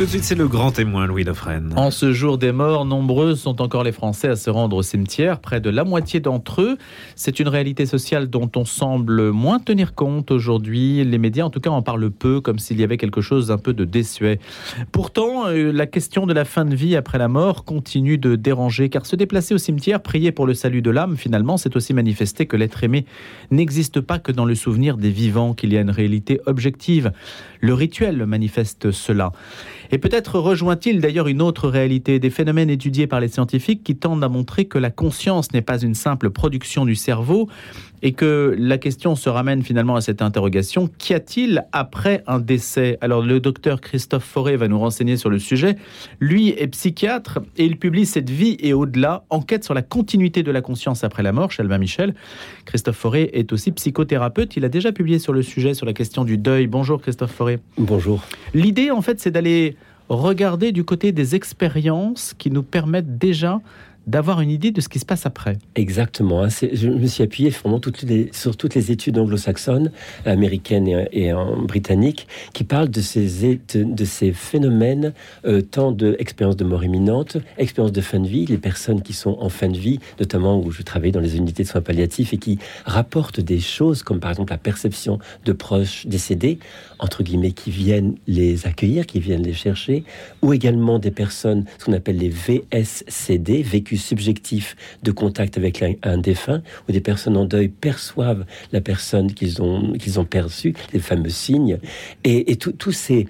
Tout de suite, c'est le grand témoin, Louis Dauphren. En ce jour des morts, nombreux sont encore les Français à se rendre au cimetière. Près de la moitié d'entre eux. C'est une réalité sociale dont on semble moins tenir compte aujourd'hui. Les médias, en tout cas, en parlent peu, comme s'il y avait quelque chose d'un peu de désuet. Pourtant, euh, la question de la fin de vie après la mort continue de déranger, car se déplacer au cimetière, prier pour le salut de l'âme, finalement, c'est aussi manifester que l'être aimé n'existe pas que dans le souvenir des vivants, qu'il y a une réalité objective. Le rituel manifeste cela. Et peut-être rejoint-il d'ailleurs une autre réalité, des phénomènes étudiés par les scientifiques qui tendent à montrer que la conscience n'est pas une simple production du cerveau et que la question se ramène finalement à cette interrogation, qu'y a-t-il après un décès? Alors le docteur Christophe Forêt va nous renseigner sur le sujet. Lui est psychiatre et il publie Cette vie et au-delà, enquête sur la continuité de la conscience après la mort chez Albin Michel. Christophe Forêt est aussi psychothérapeute, il a déjà publié sur le sujet, sur la question du deuil. Bonjour Christophe Forêt. Bonjour. L'idée en fait c'est d'aller regarder du côté des expériences qui nous permettent déjà d'avoir une idée de ce qui se passe après. Exactement. Hein. Je me suis appuyé sur toutes les études anglo-saxonnes, américaines et, britanniques, qui parlent de ces, phénomènes, euh, tant d'expériences de mort imminente, expériences de fin de vie, les personnes qui sont en fin de vie, notamment où je travaille dans les unités de soins palliatifs et qui rapportent des choses comme par exemple la perception de proches décédés, entre guillemets, qui viennent les accueillir, qui viennent les chercher, ou également des personnes, ce qu'on appelle les VSCD, vécu subjectif de contact avec un, défunt, où des personnes en deuil perçoivent la personne qu'ils ont, qu'ils ont perçue, les fameux signes. Et, tous ces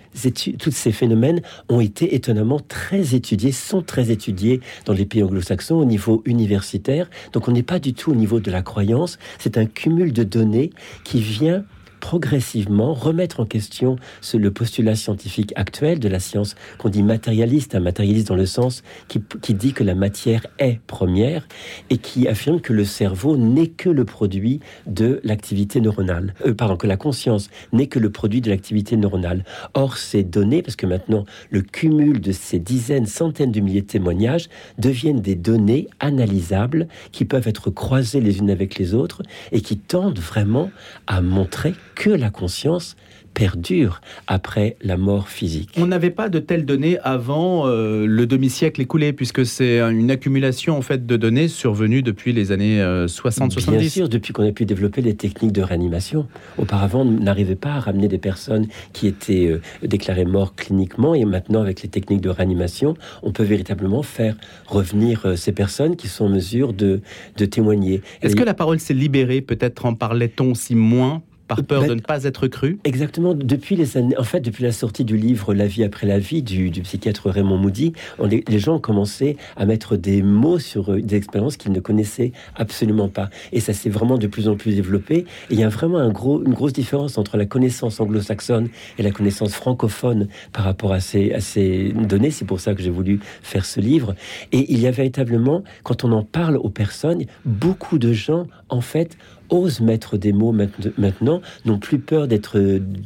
tous ces phénomènes ont été étonnamment très étudiés, sont très étudiés dans les pays anglo-saxons au niveau universitaire. Donc on n'est pas du tout au niveau de la croyance, c'est un cumul de données qui vient progressivement remettre en question le postulat scientifique actuel de la science qu'on dit matérialiste, un matérialiste dans le sens qui, qui, dit que la matière est première et qui affirme que le cerveau n'est que le produit de l'activité neuronale. Euh, pardon, que la conscience n'est que le produit de l'activité neuronale. Or, ces données, parce que maintenant le cumul de ces dizaines, centaines de milliers de témoignages deviennent des données analysables qui peuvent être croisées les unes avec les autres et qui tendent vraiment à montrer que la conscience perdure après la mort physique. On n'avait pas de telles données avant euh, le demi-siècle écoulé, puisque c'est une accumulation en fait de données survenues depuis les années 60-70. Euh, Bien sûr, depuis qu'on a pu développer les techniques de réanimation. Auparavant, on n'arrivait pas à ramener des personnes qui étaient euh, déclarées mortes cliniquement, et maintenant, avec les techniques de réanimation, on peut véritablement faire revenir ces personnes qui sont en mesure de, de témoigner. Est-ce que la parole s'est libérée? Peut-être en parlait-on si moins? Par peur de ne pas être cru Exactement. Depuis les années, en fait, depuis la sortie du livre La vie après la vie du, psychiatre Raymond Moody, les, gens ont commencé à mettre des mots sur euh, des expériences qu'ils ne connaissaient absolument pas. Et ça s'est vraiment de plus en plus développé. Et il y a vraiment un gros, une grosse différence entre la connaissance anglo-saxonne et la connaissance francophone par rapport à ces, à ces données. C'est pour ça que j'ai voulu faire ce livre. Et il y a véritablement, quand on en parle aux personnes, beaucoup de gens, en fait, osent mettre des mots maintenant, n'ont plus peur d'être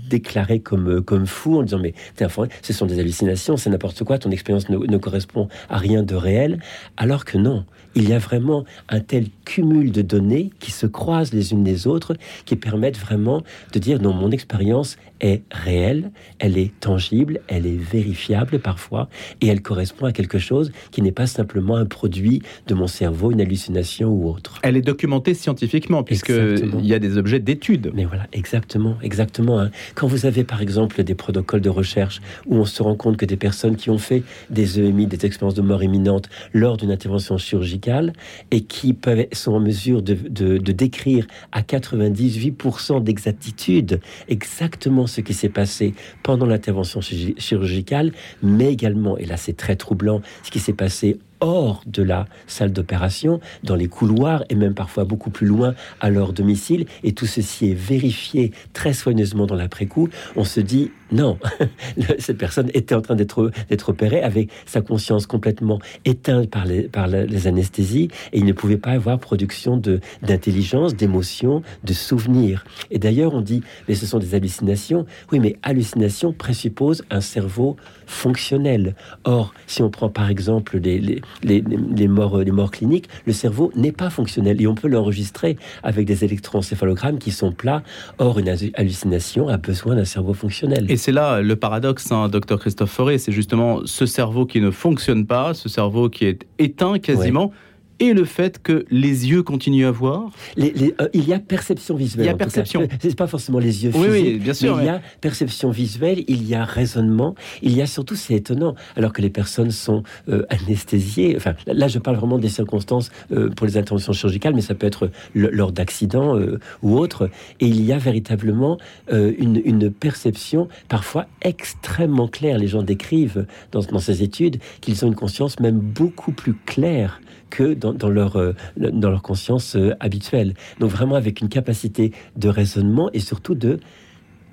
déclarés comme, comme fous en disant mais t'es ce sont des hallucinations, c'est n'importe quoi, ton expérience ne, ne, correspond à rien de réel, alors que non, il y a vraiment un tel cumul de données qui se croisent les unes les autres, qui permettent vraiment de dire non, mon expérience est réelle, elle est tangible, elle est vérifiable parfois, et elle correspond à quelque chose qui n'est pas simplement un produit de mon cerveau, une hallucination ou autre. Elle est documentée scientifiquement, puisqu'il y a des objets d'étude. Mais voilà, exactement, exactement. Hein. Quand vous avez par exemple des protocoles de recherche où on se rend compte que des personnes qui ont fait des EMI, des expériences de mort imminente, lors d'une intervention chirurgicale, et qui peuvent, sont en mesure de, de, décrire à 98% d'exactitude exactement ce qui s'est passé pendant l'intervention chirurgicale, mais également, et là c'est très troublant, ce qui s'est passé hors de la salle d'opération, dans les couloirs et même parfois beaucoup plus loin à leur domicile. Et tout ceci est vérifié très soigneusement dans l'après-coup. On se dit non, cette personne était en train d'être opérée avec sa conscience complètement éteinte par les par les anesthésies et il ne pouvait pas avoir production d'intelligence, d'émotion, de souvenirs. Et d'ailleurs, on dit mais ce sont des hallucinations. Oui, mais hallucination présuppose un cerveau fonctionnel. Or, si on prend par exemple les les, les, morts, les morts cliniques, le cerveau n'est pas fonctionnel et on peut l'enregistrer avec des électroencéphalogrammes qui sont plats. Or, une hallucination a besoin d'un cerveau fonctionnel. C'est là le paradoxe, hein, docteur Christophe Forêt, c'est justement ce cerveau qui ne fonctionne pas, ce cerveau qui est éteint quasiment et le fait que les yeux continuent à voir les, euh, Il y a perception visuelle. Il y a perception. C'est pas forcément les yeux physiques. Oui, bien sûr. il y a perception visuelle, il y a raisonnement, il y a surtout, c'est étonnant, alors que les personnes sont euh, anesthésiées. Enfin, là, je parle vraiment des circonstances euh, pour les interventions chirurgicales, mais ça peut être lors d'accidents ou autres. Et il y a véritablement une, une, perception parfois extrêmement claire. Les gens décrivent dans, dans ces études qu'ils ont une conscience même beaucoup plus claire que dans, leur, euh, dans leur conscience euh, habituelle. Donc vraiment avec une capacité de raisonnement et surtout de,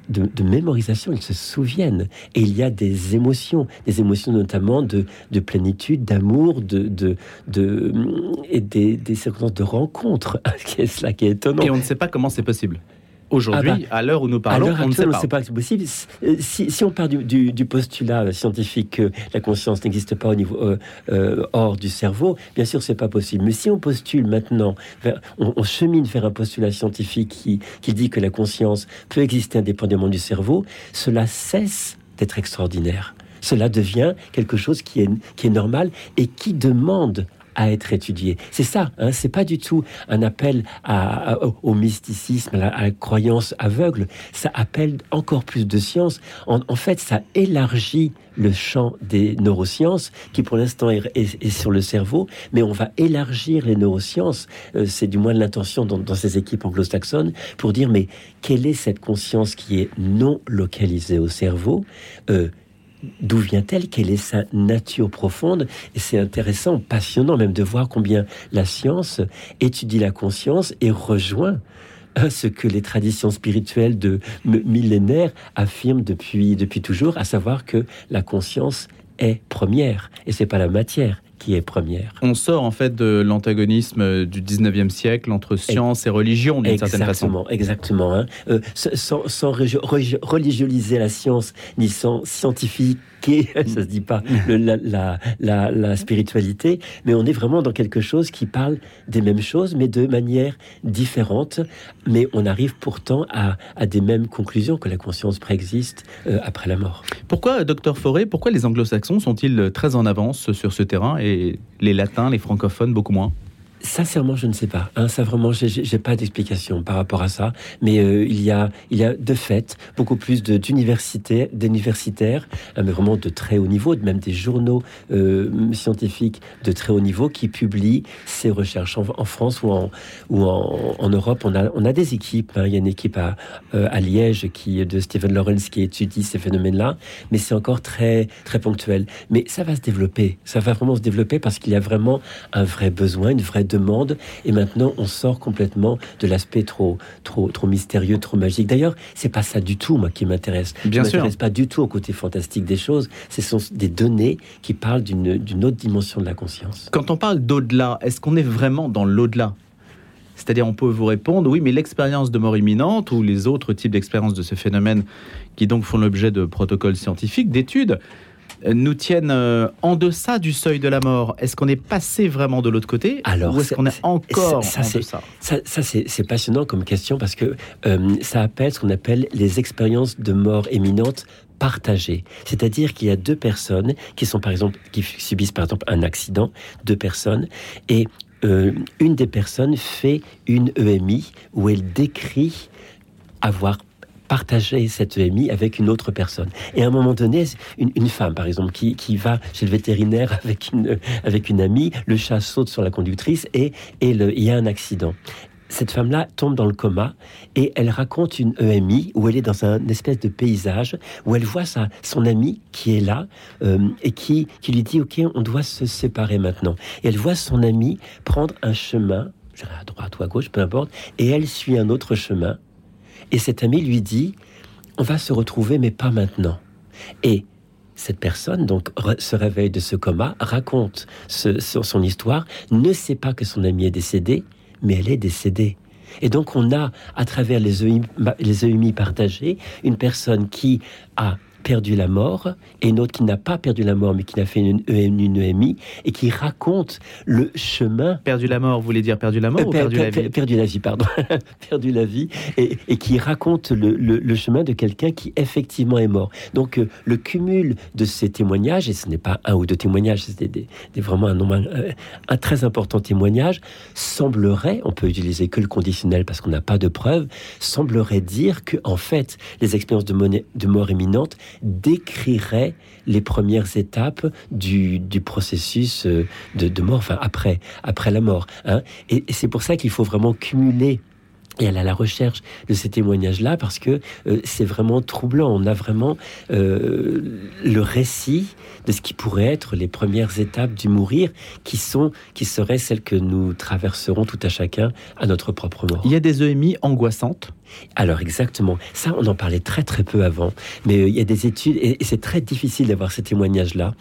de, mémorisation, ils se souviennent. Et il y a des émotions, des émotions notamment de, de plénitude, d'amour, de, de, de, et des, des circonstances de rencontre. qui est cela qui est étonnant. Et on ne sait pas comment c'est possible. Aujourd'hui, ah bah, à l'heure où nous parlons, on ne sait pas. pas possible. Euh, si, si, on part du, du, postulat scientifique que la conscience n'existe pas au niveau euh, euh, hors du cerveau, bien sûr, c'est pas possible. Mais si on postule maintenant, on, chemine vers un postulat scientifique qui, qui dit que la conscience peut exister indépendamment du cerveau, cela cesse d'être extraordinaire. Cela devient quelque chose qui est, qui est normal et qui demande à être étudié. C'est ça, hein, c'est pas du tout un appel à, au mysticisme, à la, croyance aveugle. Ça appelle encore plus de science. En, fait, ça élargit le champ des neurosciences, qui pour l'instant est, sur le cerveau, mais on va élargir les neurosciences. Euh, c'est du moins l'intention dans, ces équipes anglo-saxonnes pour dire mais quelle est cette conscience qui est non localisée au cerveau? Euh, d'où vient-elle, quelle est sa nature profonde? Et c'est intéressant, passionnant même de voir combien la science étudie la conscience et rejoint hein, ce que les traditions spirituelles de millénaires affirment depuis, depuis toujours, à savoir que la conscience est première et c'est pas la matière qui est première. On sort en fait de l'antagonisme du 19e siècle entre science et, religion d'une certaine façon. Exactement. Hein. Euh, sans, sans religioliser la science, ni sans scientifique ça se dit pas, la, la, spiritualité, mais on est vraiment dans quelque chose qui parle des mêmes choses, mais de manière différente. Mais on arrive pourtant à, des mêmes conclusions que la conscience préexiste euh, après la mort. Pourquoi, docteur Forêt, pourquoi les anglo-saxons sont-ils très en avance sur ce terrain et les latins, les francophones beaucoup moins? Sincèrement, je ne sais pas. Hein, ça vraiment, j'ai pas d'explication par rapport à ça. Mais euh, il y a, il y a de fait beaucoup plus d'universitaires, d'universitaires, hein, mais vraiment de très haut niveau, même des journaux euh, scientifiques de très haut niveau qui publient ces recherches en, France ou en ou en, Europe. On a, on a des équipes. Hein. Il y a une équipe à, euh, à Liège qui de Stephen Lawrence qui étudie ces phénomènes-là, mais c'est encore très très ponctuel. Mais ça va se développer. Ça va vraiment se développer parce qu'il y a vraiment un vrai besoin, une vraie demande. Et maintenant, on sort complètement de l'aspect trop, trop, trop mystérieux, trop magique. D'ailleurs, c'est pas ça du tout, moi, qui m'intéresse. Bien sûr. m'intéresse pas du tout au côté fantastique des choses. Ce sont des données qui parlent d'une autre dimension de la conscience. Quand on parle d'au-delà, est-ce qu'on est vraiment dans l'au-delà? C'est-à-dire, on peut vous répondre, oui, mais l'expérience de mort imminente ou les autres types d'expériences de ce phénomène qui donc font l'objet de protocoles scientifiques, d'études, nous tiennent euh, en deçà du seuil de la mort Est-ce qu'on est passé vraiment de l'autre côté Alors, Ou est-ce qu'on est encore ça, en deçà Ça, ça c'est passionnant comme question parce que euh, ça appelle ce qu'on appelle les expériences de mort imminente partagées. C'est-à-dire qu'il y a deux personnes qui sont par exemple qui subissent par exemple un accident, deux personnes et euh, une des personnes fait une EMI où elle décrit avoir partager cette EMI avec une autre personne. Et à un moment donné, une, femme, par exemple, qui, qui, va chez le vétérinaire avec une, avec une amie, le chat saute sur la conductrice et, et il y a un accident cette femme-là tombe dans le coma et elle raconte une EMI où elle est dans un espèce de paysage où elle voit sa, son ami qui est là euh, et qui, qui lui dit ok on doit se séparer maintenant et elle voit son ami prendre un chemin à droite ou à gauche peu importe et elle suit un autre chemin et cet ami lui dit, on va se retrouver, mais pas maintenant. Et cette personne donc se réveille de ce coma, raconte son histoire, ne sait pas que son ami est décédé, mais elle est décédée. Et donc on a, à travers les EMI, les EMI partagées, une personne qui a perdu la mort et une autre qui n'a pas perdu la mort mais qui n'a fait une, une, EMI et qui raconte le chemin. Perdu la mort, vous voulez dire perdu la mort ou perdu la vie Perdu la vie, pardon. perdu la vie et, et qui raconte le, le, chemin de quelqu'un qui effectivement est mort. Donc euh, le cumul de ces témoignages, et ce n'est pas un ou deux témoignages, c'est des, vraiment un nombre euh, un très important témoignage, semblerait, on peut utiliser que le conditionnel parce qu'on n'a pas de preuves, semblerait dire que en fait les expériences de, de mort imminente décrirait les premières étapes du, du processus euh, de, de, mort, enfin après, après la mort. Hein. Et, c'est pour ça qu'il faut vraiment cumuler et elle a la recherche de ces témoignages-là parce que euh, c'est vraiment troublant. On a vraiment euh, le récit de ce qui pourrait être les premières étapes du mourir, qui sont, qui seraient celles que nous traverserons tout à chacun à notre propre mort. Il y a des EMI angoissantes alors exactement, ça on en parlait très très peu avant, mais euh, il y a des études, et, c'est très difficile d'avoir ces témoignages-là,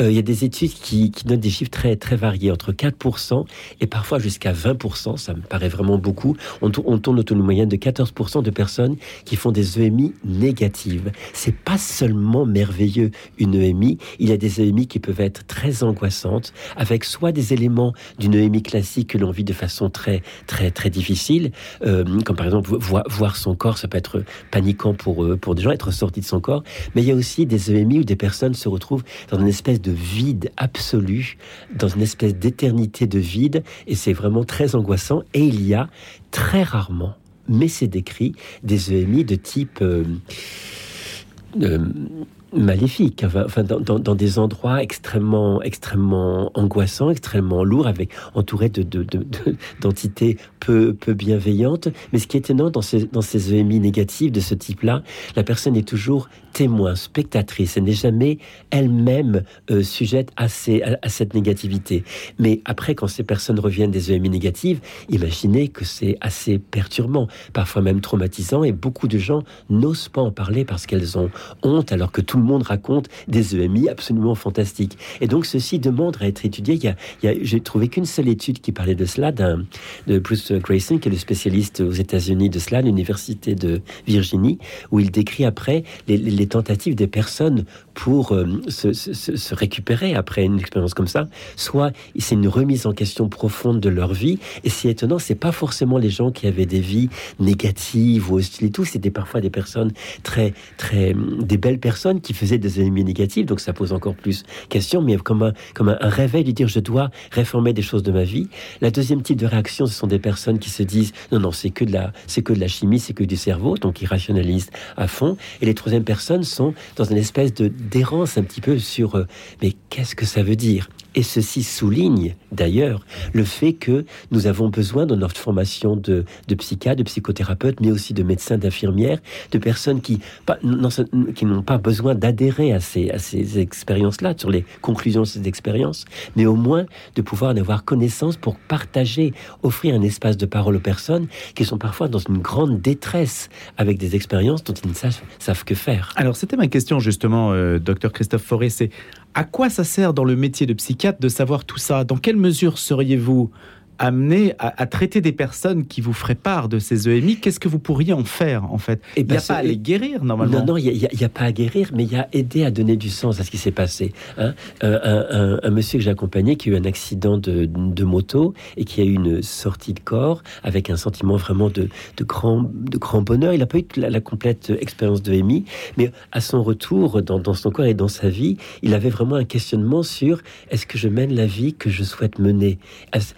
euh, il y a des études qui, qui, donnent des chiffres très très variés, entre 4% et parfois jusqu'à 20%, ça me paraît vraiment beaucoup, on, tourne autour d'une moyenne de 14% de personnes qui font des EMI négatives. C'est pas seulement merveilleux une EMI, il y a des EMI qui peuvent être très angoissantes, avec soit des éléments d'une EMI classique que l'on vit de façon très très très difficile, euh, comme par exemple voir voir son corps, ça peut être paniquant pour, eux, pour des gens, être sorti de son corps. Mais il y a aussi des EMI où des personnes se retrouvent dans une espèce de vide absolu, dans une espèce d'éternité de vide, et c'est vraiment très angoissant. Et il y a très rarement, mais c'est décrit, des EMI de type... Euh, euh, maléfique, enfin, dans, des endroits extrêmement, extrêmement angoissants, extrêmement lourds, avec entourés de, d'entités peu, peu bienveillantes. Mais ce qui est étonnant dans ces, dans ces EMI négatives de ce type-là, la personne est toujours témoin, spectatrice. Elle n'est jamais elle-même euh, sujette à, ces, à, cette négativité. Mais après, quand ces personnes reviennent des EMI négatives, imaginez que c'est assez perturbant, parfois même traumatisant, et beaucoup de gens n'osent pas en parler parce qu'elles ont honte, alors que tout le monde raconte des EMI absolument fantastiques. Et donc, ceci demande à être étudié. Il y a, j'ai trouvé qu'une seule étude qui parlait de cela, d'un, de Bruce Grayson, qui est le spécialiste aux États-Unis de cela, à l'université de Virginie, où il décrit après les, les tentatives des personnes pour euh, se, récupérer après une expérience comme ça, soit c'est une remise en question profonde de leur vie. Et c'est étonnant, c'est pas forcément les gens qui avaient des vies négatives ou hostiles et tout, c'était parfois des personnes très, très, des belles personnes qui faisaient des ennemis négatifs. Donc ça pose encore plus question, mais comme un, comme réveil de dire je dois réformer des choses de ma vie. La deuxième type de réaction, ce sont des personnes qui se disent non, non, c'est que de la, c'est que de la chimie, c'est que du cerveau, donc ils rationalisent à fond. Et les troisième personnes sont dans une espèce de d'errance un petit peu sur euh, mais qu'est-ce que ça veut dire? Et ceci souligne d'ailleurs le fait que nous avons besoin dans notre formation de, de psychiatre, de psychothérapeute, mais aussi de médecins, d'infirmières, de personnes qui, qui n'ont pas besoin d'adhérer à ces, à ces expériences-là, sur les conclusions de ces expériences, mais au moins de pouvoir en avoir connaissance pour partager, offrir un espace de parole aux personnes qui sont parfois dans une grande détresse avec des expériences dont ils ne savent, savent que faire. Alors c'était ma question justement, euh, docteur Christophe Forêt, c'est à quoi ça sert dans le métier de psychiatre de savoir tout ça? Dans quelle mesure seriez-vous amené à, traiter des personnes qui vous feraient part de ces EMI, qu'est-ce que vous pourriez en faire en fait? Eh Il n'y a pas à les guérir normalement. Non, non, il n'y a, pas à guérir, mais il y a aider à donner du sens à ce qui s'est passé. Hein. un, monsieur que j'ai accompagné qui a eu un accident de, moto et qui a eu une sortie de corps avec un sentiment vraiment de, grand, de grand bonheur. Il n'a pas eu la, complète expérience de EMI, mais à son retour dans, dans son corps et dans sa vie, il avait vraiment un questionnement sur est-ce que je mène la vie que je souhaite mener?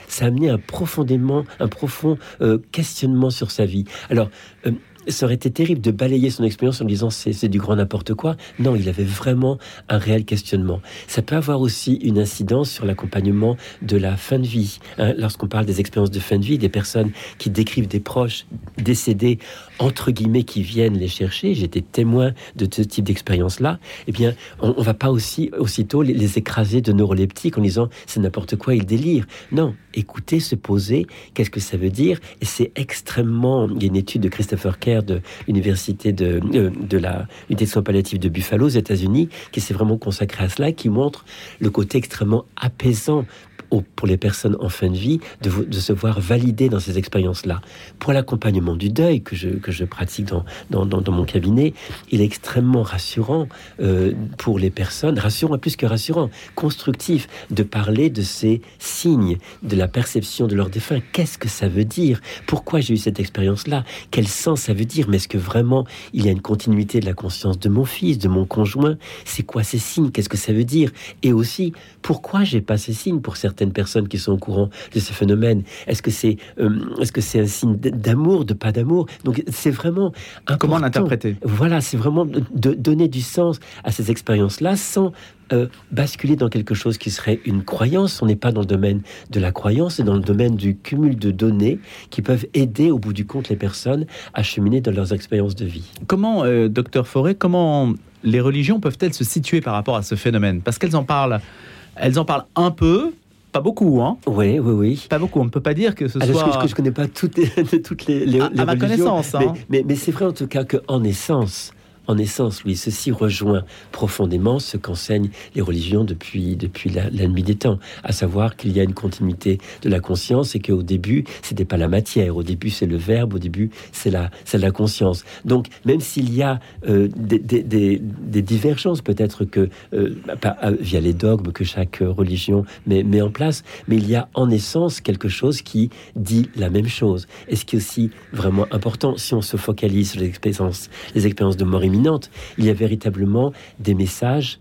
Ça a amené un profondément, un profond euh, questionnement sur sa vie. Alors, euh, ça aurait été terrible de balayer son expérience en disant c'est du grand n'importe quoi. Non, il avait vraiment un réel questionnement. Ça peut avoir aussi une incidence sur l'accompagnement de la fin de vie. Hein. Lorsqu'on parle des expériences de fin de vie, des personnes qui décrivent des proches décédés, entre guillemets, qui viennent les chercher, j'étais témoin de ce type d'expérience-là, eh bien, on, ne va pas aussi aussitôt les, écraser de neuroleptiques en disant c'est n'importe quoi, ils délirent. Non, écouter, se poser, qu'est-ce que ça veut dire? Et c'est extrêmement... Il y a une étude de Christopher Kerr de l'université de, euh, de la de soins palliatifs de Buffalo aux États-Unis qui s'est vraiment consacré à cela, qui montre le côté extrêmement apaisant pour les personnes en fin de vie de, de se voir valider dans ces expériences-là. Pour l'accompagnement du deuil que je, que je pratique dans, dans, mon cabinet, il est extrêmement rassurant euh, pour les personnes, rassurant plus que rassurant, constructif de parler de ces signes, de la perception de leur défunt. Qu'est-ce que ça veut dire? Pourquoi j'ai eu cette expérience-là? Quel sens ça veut dire? Mais est-ce que vraiment il y a une continuité de la conscience de mon fils, de mon conjoint? C'est quoi ces signes? Qu'est-ce que ça veut dire? Et aussi, pourquoi j'ai pas ces signes pour certaines personnes qui sont au courant de ce phénomène. Est-ce que c'est euh, est-ce que c'est un signe d'amour, de pas d'amour? Donc c'est vraiment comment l'interpréter? Voilà, c'est vraiment de donner du sens à ces expériences-là sans euh, basculer dans quelque chose qui serait une croyance. On n'est pas dans le domaine de la croyance, c'est dans le domaine du cumul de données qui peuvent aider au bout du compte les personnes à cheminer dans leurs expériences de vie. Comment, euh, docteur Forêt, comment les religions peuvent-elles se situer par rapport à ce phénomène? Parce qu'elles en parlent, elles en parlent un peu, pas beaucoup, hein Oui, oui, oui. Pas beaucoup. On ne peut pas dire que ce soit. que je, ne connais pas toutes les, toutes les, à, à ma connaissance, hein. mais, mais c'est vrai en tout cas qu'en essence, en essence, lui, ceci rejoint profondément ce qu'enseignent les religions depuis, depuis la, nuit des temps, à savoir qu'il y a une continuité de la conscience et qu'au début, c'était pas la matière, au début c'est le verbe, au début c'est la, la conscience. Donc, même s'il y a euh, des, divergences, peut-être que euh, euh, via les dogmes que chaque religion met, en place, mais il y a en essence quelque chose qui dit la même chose. Et ce qui est aussi vraiment important, si on se focalise sur les expériences, les expériences de mort il y a véritablement des messages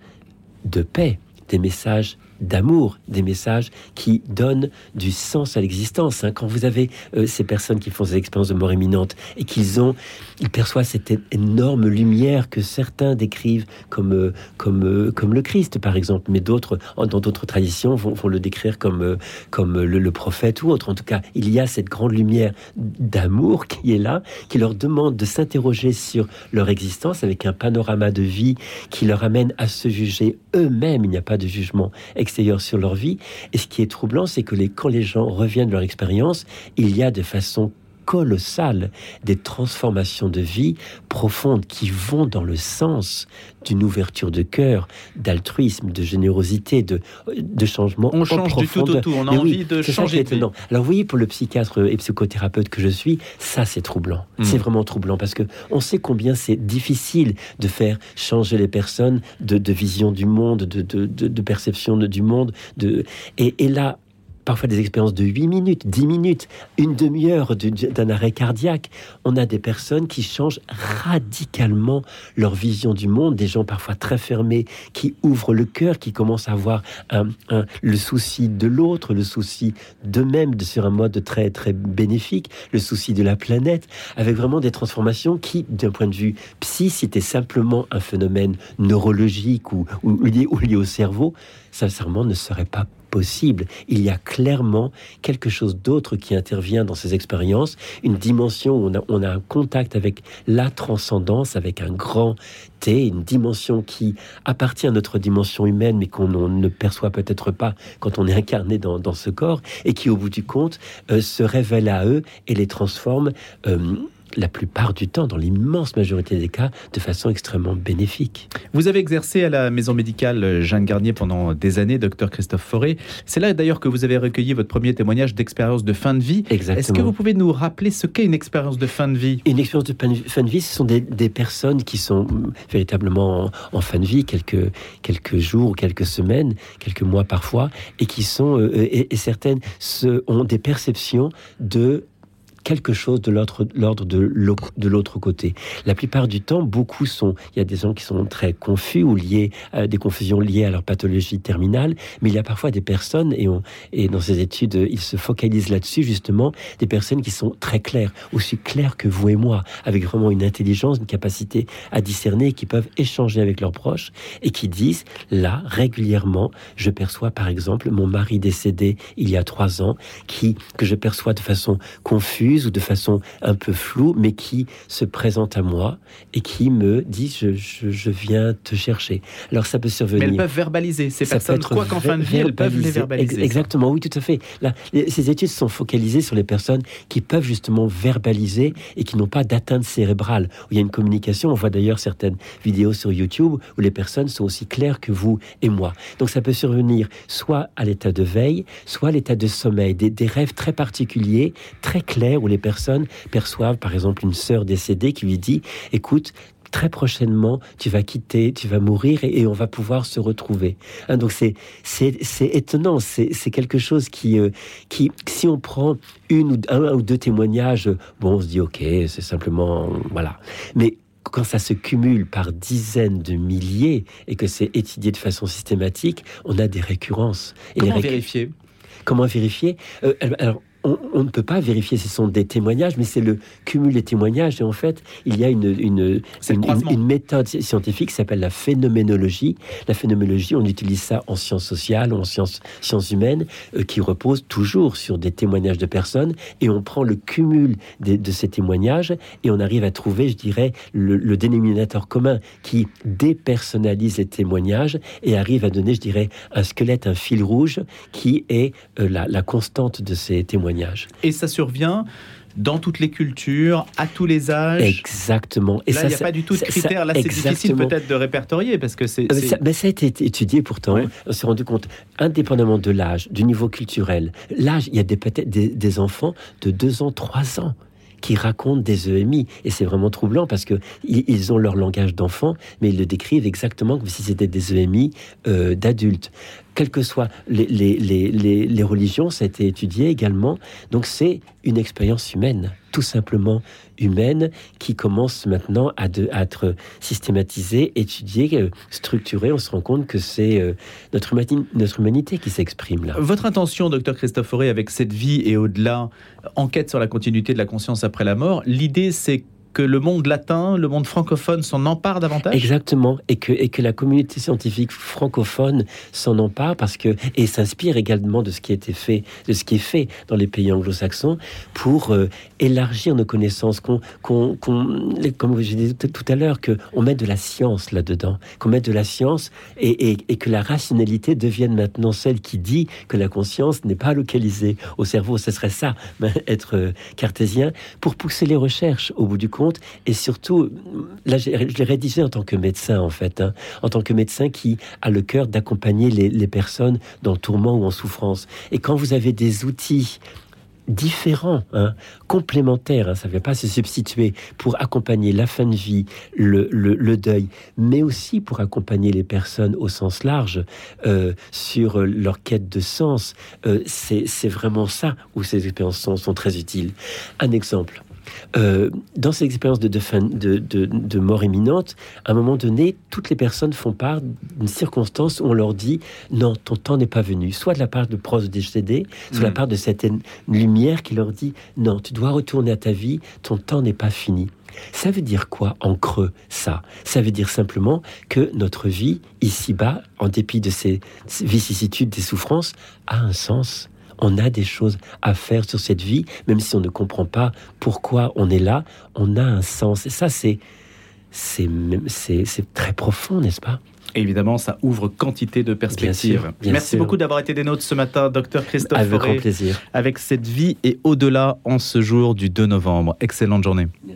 de paix, des messages d'amour, des messages qui donnent du sens à l'existence. Hein. Quand vous avez euh, ces personnes qui font des expériences de mort imminente et qu'ils ont, ils perçoivent cette énorme lumière que certains décrivent comme euh, comme euh, comme le Christ, par exemple, mais d'autres, dans d'autres traditions, vont, le décrire comme comme le, prophète ou autre. En tout cas, il y a cette grande lumière d'amour qui est là, qui leur demande de s'interroger sur leur existence avec un panorama de vie qui leur amène à se juger eux-mêmes. Il n'y a pas de jugement extérieur sur leur vie. Et ce qui est troublant, c'est que les, quand les gens reviennent de leur expérience, il y a de façon colossale des transformations de vie profondes qui vont dans le sens d'une ouverture de cœur, d'altruisme, de générosité, de, de changement. On change du tout au tout, on a envie de changer. De Alors vous voyez, pour le psychiatre et psychothérapeute que je suis, ça c'est troublant. Hmm. C'est vraiment troublant parce que on sait combien c'est difficile de faire changer les personnes de, de vision du monde, de, de, de perception du monde. De... Et, et là, parfois des expériences de 8 minutes, 10 minutes, une demi-heure d'un arrêt cardiaque. On a des personnes qui changent radicalement leur vision du monde, des gens parfois très fermés, qui ouvrent le cœur, qui commencent à avoir le souci de l'autre, le souci d'eux-mêmes sur un mode très, très bénéfique, le souci de la planète, avec vraiment des transformations qui, d'un point de vue psy, c'était simplement un phénomène neurologique ou, lié, ou lié au cerveau, sincèrement, ne serait pas possible. Il y a clairement quelque chose d'autre qui intervient dans ces expériences, une dimension où on a, un contact avec la transcendance, avec un grand T, une dimension qui appartient à notre dimension humaine, mais qu'on ne perçoit peut-être pas quand on est incarné dans, dans, ce corps, et qui, au bout du compte, euh, se révèle à eux et les transforme. Euh, la plupart du temps, dans l'immense majorité des cas, de façon extrêmement bénéfique. Vous avez exercé à la maison médicale Jeanne Garnier pendant des années, docteur Christophe Forêt. C'est là d'ailleurs que vous avez recueilli votre premier témoignage d'expérience de fin de vie. Exactement. Est-ce que vous pouvez nous rappeler ce qu'est une expérience de fin de vie? Une expérience de fin de vie, ce sont des, personnes qui sont véritablement en, fin de vie, quelques, quelques jours, quelques semaines, quelques mois parfois, et qui sont, euh, et, et certaines ont des perceptions de quelque chose de l'ordre de l'autre côté. La plupart du temps, beaucoup sont, il y a des gens qui sont très confus ou liés à des confusions liées à leur pathologie terminale, mais il y a parfois des personnes, et, on, et dans ces études, ils se focalisent là-dessus justement, des personnes qui sont très claires, aussi claires que vous et moi, avec vraiment une intelligence, une capacité à discerner, qui peuvent échanger avec leurs proches et qui disent, là, régulièrement, je perçois par exemple mon mari décédé il y a trois ans, qui, que je perçois de façon confuse, diffuse ou de façon un peu floue, mais qui se présente à moi et qui me dit je, je, viens te chercher. Alors ça peut survenir. Mais elles peuvent verbaliser ces personnes, quoi qu'en fin de vie, elles peuvent les verbaliser. Exactement, oui, tout à fait. Là, ces études sont focalisées sur les personnes qui peuvent justement verbaliser et qui n'ont pas d'atteinte cérébrale. Il y a une communication. On voit d'ailleurs certaines vidéos sur YouTube où les personnes sont aussi claires que vous et moi. Donc ça peut survenir soit à l'état de veille, soit à l'état de sommeil, des, des rêves très particuliers, très clairs où les personnes perçoivent par exemple une sœur décédée qui lui dit écoute, très prochainement, tu vas quitter, tu vas mourir et, on va pouvoir se retrouver. Hein, donc c'est c'est étonnant, c'est quelque chose qui euh, qui si on prend une ou un ou deux témoignages, bon, on se dit ok, c'est simplement voilà. Mais quand ça se cumule par dizaines de milliers et que c'est étudié de façon systématique, on a des récurrences. Et Comment vérifier? Comment vérifier? Euh, alors, on, ne peut pas vérifier si ce sont des témoignages, mais c'est le cumul des témoignages. Et en fait, il y a une, une, une, méthode scientifique qui s'appelle la phénoménologie. La phénoménologie, on utilise ça en sciences sociales, en sciences, sciences humaines, euh, qui repose toujours sur des témoignages de personnes. Et on prend le cumul de, ces témoignages et on arrive à trouver, je dirais, le, dénominateur commun qui dépersonnalise les témoignages et arrive à donner, je dirais, un squelette, un fil rouge qui est euh, la, la constante de ces témoignages. Et ça survient dans toutes les cultures, à tous les âges. Exactement. Et là, il n'y a pas du tout de critères. Là, c'est difficile peut-être de répertorier parce que c'est. Ça, mais ça a été étudié pourtant. On s'est rendu compte, indépendamment de l'âge, du niveau culturel, l'âge, il y a des enfants de 2 ans, 3 ans qui racontent des EMI. Et c'est vraiment troublant parce que ils ont leur langage d'enfant, mais ils le décrivent exactement comme si c'était des EMI euh, d'adultes quelles que soient les, religions, ça a été étudié également. Donc c'est une expérience humaine, tout simplement humaine, qui commence maintenant à, être systématisée, étudiée, euh, structurée. On se rend compte que c'est euh, notre, notre humanité qui s'exprime là. Votre intention, docteur Christophe avec cette vie et au-delà, enquête sur la continuité de la conscience après la mort, l'idée c'est que le monde latin, le monde francophone s'en empare davantage Exactement, et que, et que la communauté scientifique francophone s'en empare parce que et s'inspire également de ce qui a été fait, de ce qui est fait dans les pays anglo-saxons pour euh, élargir nos connaissances, qu'on, qu'on, comme j'ai dit tout à l'heure, que on met de la science là-dedans, qu'on mette de la science et, et, et, que la rationalité devienne maintenant celle qui dit que la conscience n'est pas localisée au cerveau. Ce serait ça, être euh, cartésien, pour pousser les recherches au bout du compte et surtout, là, je l'ai rédigé en tant que médecin, en fait, hein. en tant que médecin qui a le cœur d'accompagner les, personnes dans le tourment ou en souffrance. Et quand vous avez des outils différents, hein, complémentaires, hein, ça ne va pas se substituer pour accompagner la fin de vie, le, le, deuil, mais aussi pour accompagner les personnes au sens large euh, sur leur quête de sens. Euh, c'est vraiment ça où ces expériences sont, sont très utiles. Un exemple. Euh, dans ces expériences de, de, de, mort imminente, à un moment donné, toutes les personnes font part d'une circonstance où on leur dit non, ton temps n'est pas venu, soit de la part de proches décédés, soit de la mm. part de cette lumière qui leur dit non, tu dois retourner à ta vie, ton temps n'est pas fini. Ça veut dire quoi en creux, ça? Ça veut dire simplement que notre vie, ici-bas, en dépit de ces vicissitudes, des souffrances, a un sens on a des choses à faire sur cette vie, même si on ne comprend pas pourquoi on est là, on a un sens. Et ça, c'est, c'est, c'est, très profond, n'est-ce pas? Évidemment, ça ouvre quantité de perspectives. Merci beaucoup d'avoir été des nôtres ce matin, docteur Christophe Avec grand plaisir. Avec cette vie et au-delà en ce jour du 2 novembre. Excellente journée.